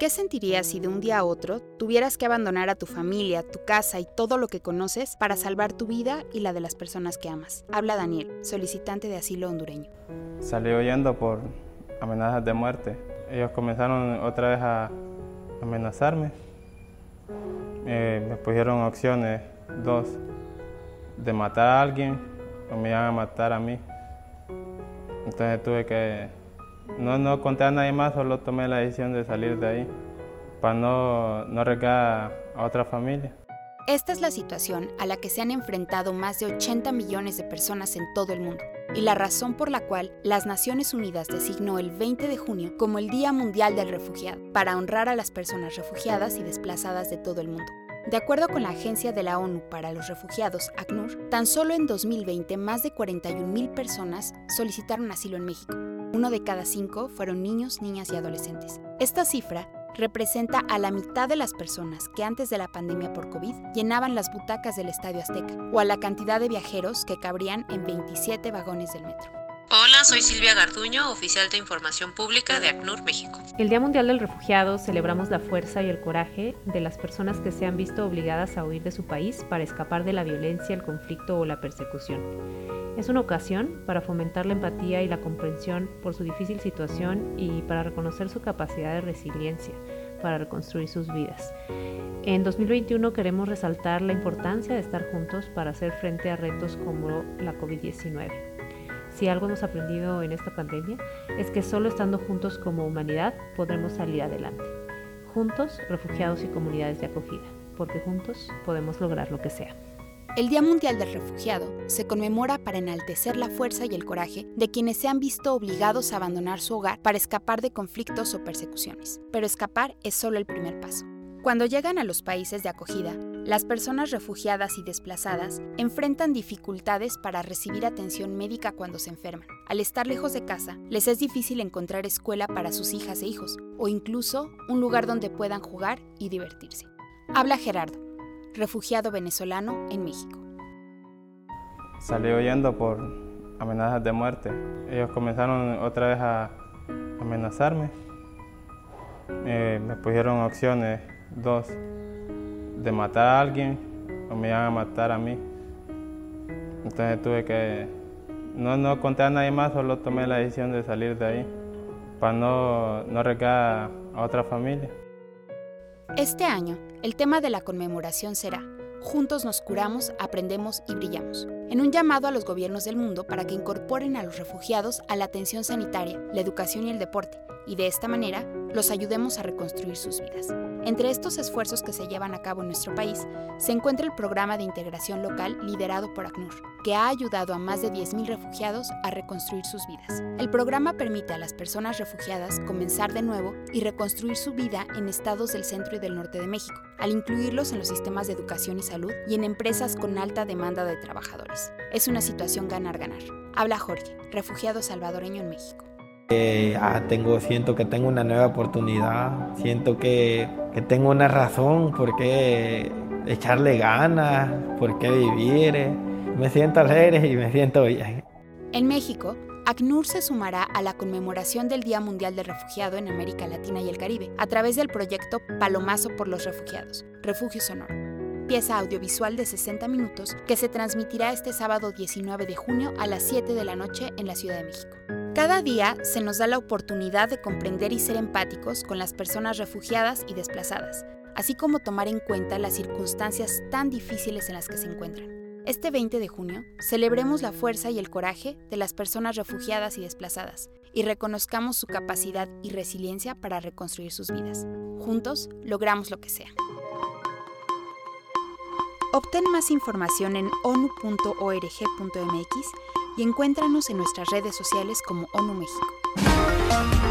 ¿Qué sentirías si de un día a otro tuvieras que abandonar a tu familia, tu casa y todo lo que conoces para salvar tu vida y la de las personas que amas? Habla Daniel, solicitante de asilo hondureño. Salí huyendo por amenazas de muerte. Ellos comenzaron otra vez a amenazarme. Eh, me pusieron opciones, dos, de matar a alguien o me iban a matar a mí. Entonces tuve que no, no conté a nadie más, solo tomé la decisión de salir de ahí para no, no arriesgar a otra familia. Esta es la situación a la que se han enfrentado más de 80 millones de personas en todo el mundo y la razón por la cual las Naciones Unidas designó el 20 de junio como el Día Mundial del Refugiado, para honrar a las personas refugiadas y desplazadas de todo el mundo. De acuerdo con la Agencia de la ONU para los Refugiados, ACNUR, tan solo en 2020 más de 41.000 personas solicitaron asilo en México, uno de cada cinco fueron niños, niñas y adolescentes. Esta cifra representa a la mitad de las personas que antes de la pandemia por COVID llenaban las butacas del Estadio Azteca, o a la cantidad de viajeros que cabrían en 27 vagones del metro. Hola, soy Silvia Garduño, oficial de Información Pública de ACNUR México. El Día Mundial del Refugiado celebramos la fuerza y el coraje de las personas que se han visto obligadas a huir de su país para escapar de la violencia, el conflicto o la persecución. Es una ocasión para fomentar la empatía y la comprensión por su difícil situación y para reconocer su capacidad de resiliencia para reconstruir sus vidas. En 2021 queremos resaltar la importancia de estar juntos para hacer frente a retos como la COVID-19. Si algo hemos aprendido en esta pandemia es que solo estando juntos como humanidad podremos salir adelante. Juntos, refugiados y comunidades de acogida, porque juntos podemos lograr lo que sea. El Día Mundial del Refugiado se conmemora para enaltecer la fuerza y el coraje de quienes se han visto obligados a abandonar su hogar para escapar de conflictos o persecuciones. Pero escapar es solo el primer paso. Cuando llegan a los países de acogida, las personas refugiadas y desplazadas enfrentan dificultades para recibir atención médica cuando se enferman. Al estar lejos de casa, les es difícil encontrar escuela para sus hijas e hijos, o incluso un lugar donde puedan jugar y divertirse. Habla Gerardo, refugiado venezolano en México. Salí huyendo por amenazas de muerte. Ellos comenzaron otra vez a amenazarme. Eh, me pusieron opciones dos, de matar a alguien o me iban a matar a mí. Entonces tuve que, no, no conté a nadie más, solo tomé la decisión de salir de ahí para no, no a otra familia. Este año, el tema de la conmemoración será Juntos nos curamos, aprendemos y brillamos, en un llamado a los gobiernos del mundo para que incorporen a los refugiados a la atención sanitaria, la educación y el deporte, y de esta manera los ayudemos a reconstruir sus vidas. Entre estos esfuerzos que se llevan a cabo en nuestro país se encuentra el programa de integración local liderado por ACNUR, que ha ayudado a más de 10.000 refugiados a reconstruir sus vidas. El programa permite a las personas refugiadas comenzar de nuevo y reconstruir su vida en estados del centro y del norte de México, al incluirlos en los sistemas de educación y salud y en empresas con alta demanda de trabajadores. Es una situación ganar-ganar. Habla Jorge, refugiado salvadoreño en México. Eh, ah, tengo, siento que tengo una nueva oportunidad, siento que, que tengo una razón por qué echarle ganas, por qué vivir. Me siento alegre y me siento bien. En México, ACNUR se sumará a la conmemoración del Día Mundial del Refugiado en América Latina y el Caribe a través del proyecto Palomazo por los Refugiados, Refugio Sonoro, pieza audiovisual de 60 minutos que se transmitirá este sábado 19 de junio a las 7 de la noche en la Ciudad de México. Cada día se nos da la oportunidad de comprender y ser empáticos con las personas refugiadas y desplazadas, así como tomar en cuenta las circunstancias tan difíciles en las que se encuentran. Este 20 de junio, celebremos la fuerza y el coraje de las personas refugiadas y desplazadas y reconozcamos su capacidad y resiliencia para reconstruir sus vidas. Juntos, logramos lo que sea. Obtén más información en onu.org.mx y encuéntranos en nuestras redes sociales como ONU México.